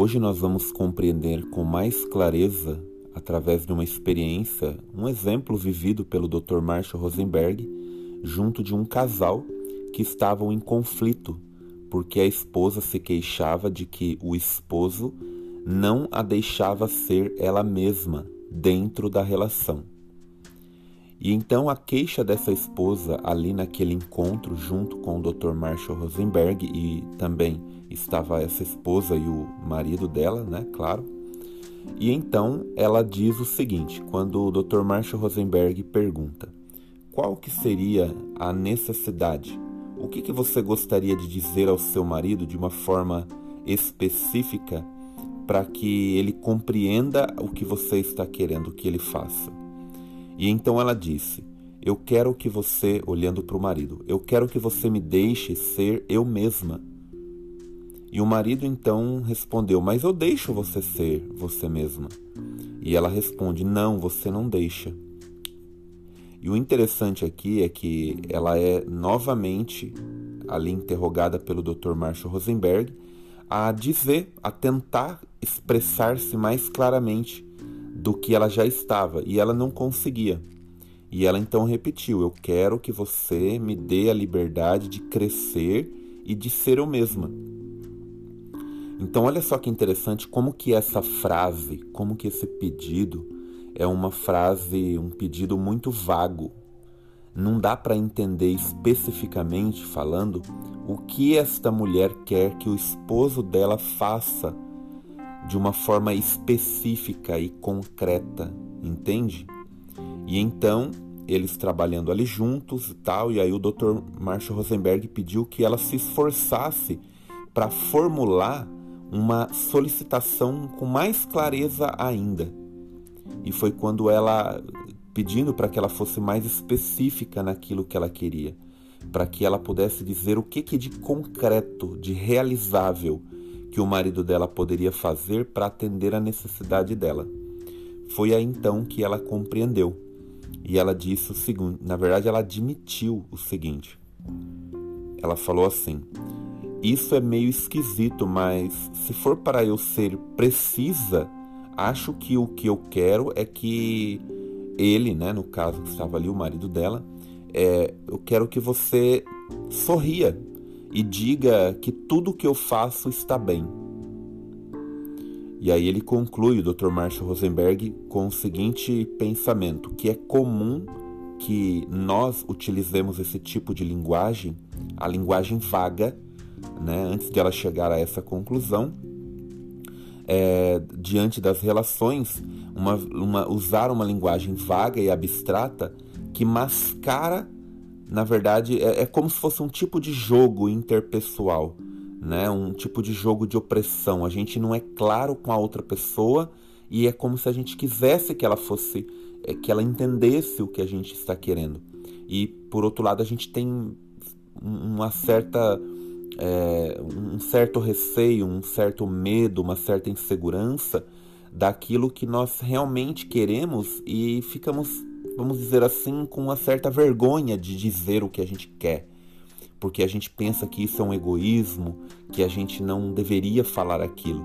Hoje nós vamos compreender com mais clareza, através de uma experiência, um exemplo vivido pelo Dr. Marshall Rosenberg, junto de um casal que estavam em conflito, porque a esposa se queixava de que o esposo não a deixava ser ela mesma dentro da relação. E então a queixa dessa esposa ali naquele encontro junto com o Dr. Marshall Rosenberg e também estava essa esposa e o marido dela, né, claro. E então ela diz o seguinte, quando o Dr. Marshall Rosenberg pergunta: "Qual que seria a necessidade? O que que você gostaria de dizer ao seu marido de uma forma específica para que ele compreenda o que você está querendo que ele faça?" E então ela disse: Eu quero que você, olhando para o marido, eu quero que você me deixe ser eu mesma. E o marido então respondeu: Mas eu deixo você ser você mesma. E ela responde: Não, você não deixa. E o interessante aqui é que ela é novamente ali interrogada pelo Dr. Marshall Rosenberg a dizer, a tentar expressar-se mais claramente do que ela já estava e ela não conseguia. E ela então repetiu: Eu quero que você me dê a liberdade de crescer e de ser eu mesma. Então olha só que interessante como que essa frase, como que esse pedido é uma frase, um pedido muito vago. Não dá para entender especificamente falando o que esta mulher quer que o esposo dela faça de uma forma específica e concreta, entende? E então, eles trabalhando ali juntos e tal, e aí o Dr. Marshall Rosenberg pediu que ela se esforçasse para formular uma solicitação com mais clareza ainda. E foi quando ela pedindo para que ela fosse mais específica naquilo que ela queria, para que ela pudesse dizer o que, que de concreto, de realizável que o marido dela poderia fazer para atender a necessidade dela. Foi aí então que ela compreendeu. E ela disse o seguinte, na verdade ela admitiu o seguinte. Ela falou assim: "Isso é meio esquisito, mas se for para eu ser precisa, acho que o que eu quero é que ele, né, no caso que estava ali o marido dela, é, eu quero que você sorria e diga que tudo que eu faço está bem. E aí ele conclui, o Dr. Marshall Rosenberg, com o seguinte pensamento, que é comum que nós utilizemos esse tipo de linguagem, a linguagem vaga, né, antes de ela chegar a essa conclusão, é, diante das relações, uma, uma, usar uma linguagem vaga e abstrata que mascara na verdade, é, é como se fosse um tipo de jogo interpessoal, né? um tipo de jogo de opressão. A gente não é claro com a outra pessoa e é como se a gente quisesse que ela fosse, é, que ela entendesse o que a gente está querendo. E por outro lado, a gente tem uma certa, é, um certo receio, um certo medo, uma certa insegurança daquilo que nós realmente queremos e ficamos vamos dizer assim, com uma certa vergonha de dizer o que a gente quer. Porque a gente pensa que isso é um egoísmo, que a gente não deveria falar aquilo.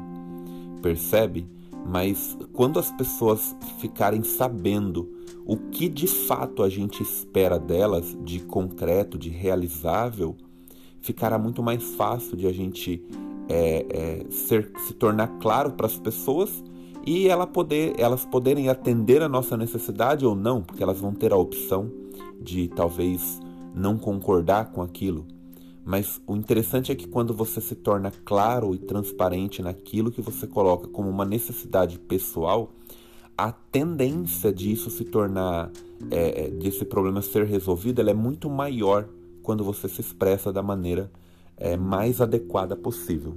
Percebe? Mas quando as pessoas ficarem sabendo o que de fato a gente espera delas, de concreto, de realizável, ficará muito mais fácil de a gente é, é, ser, se tornar claro para as pessoas e ela poder, elas poderem atender a nossa necessidade ou não, porque elas vão ter a opção de talvez não concordar com aquilo. Mas o interessante é que quando você se torna claro e transparente naquilo que você coloca como uma necessidade pessoal, a tendência disso se tornar, é, é desse problema ser resolvido, ela é muito maior quando você se expressa da maneira é, mais adequada possível.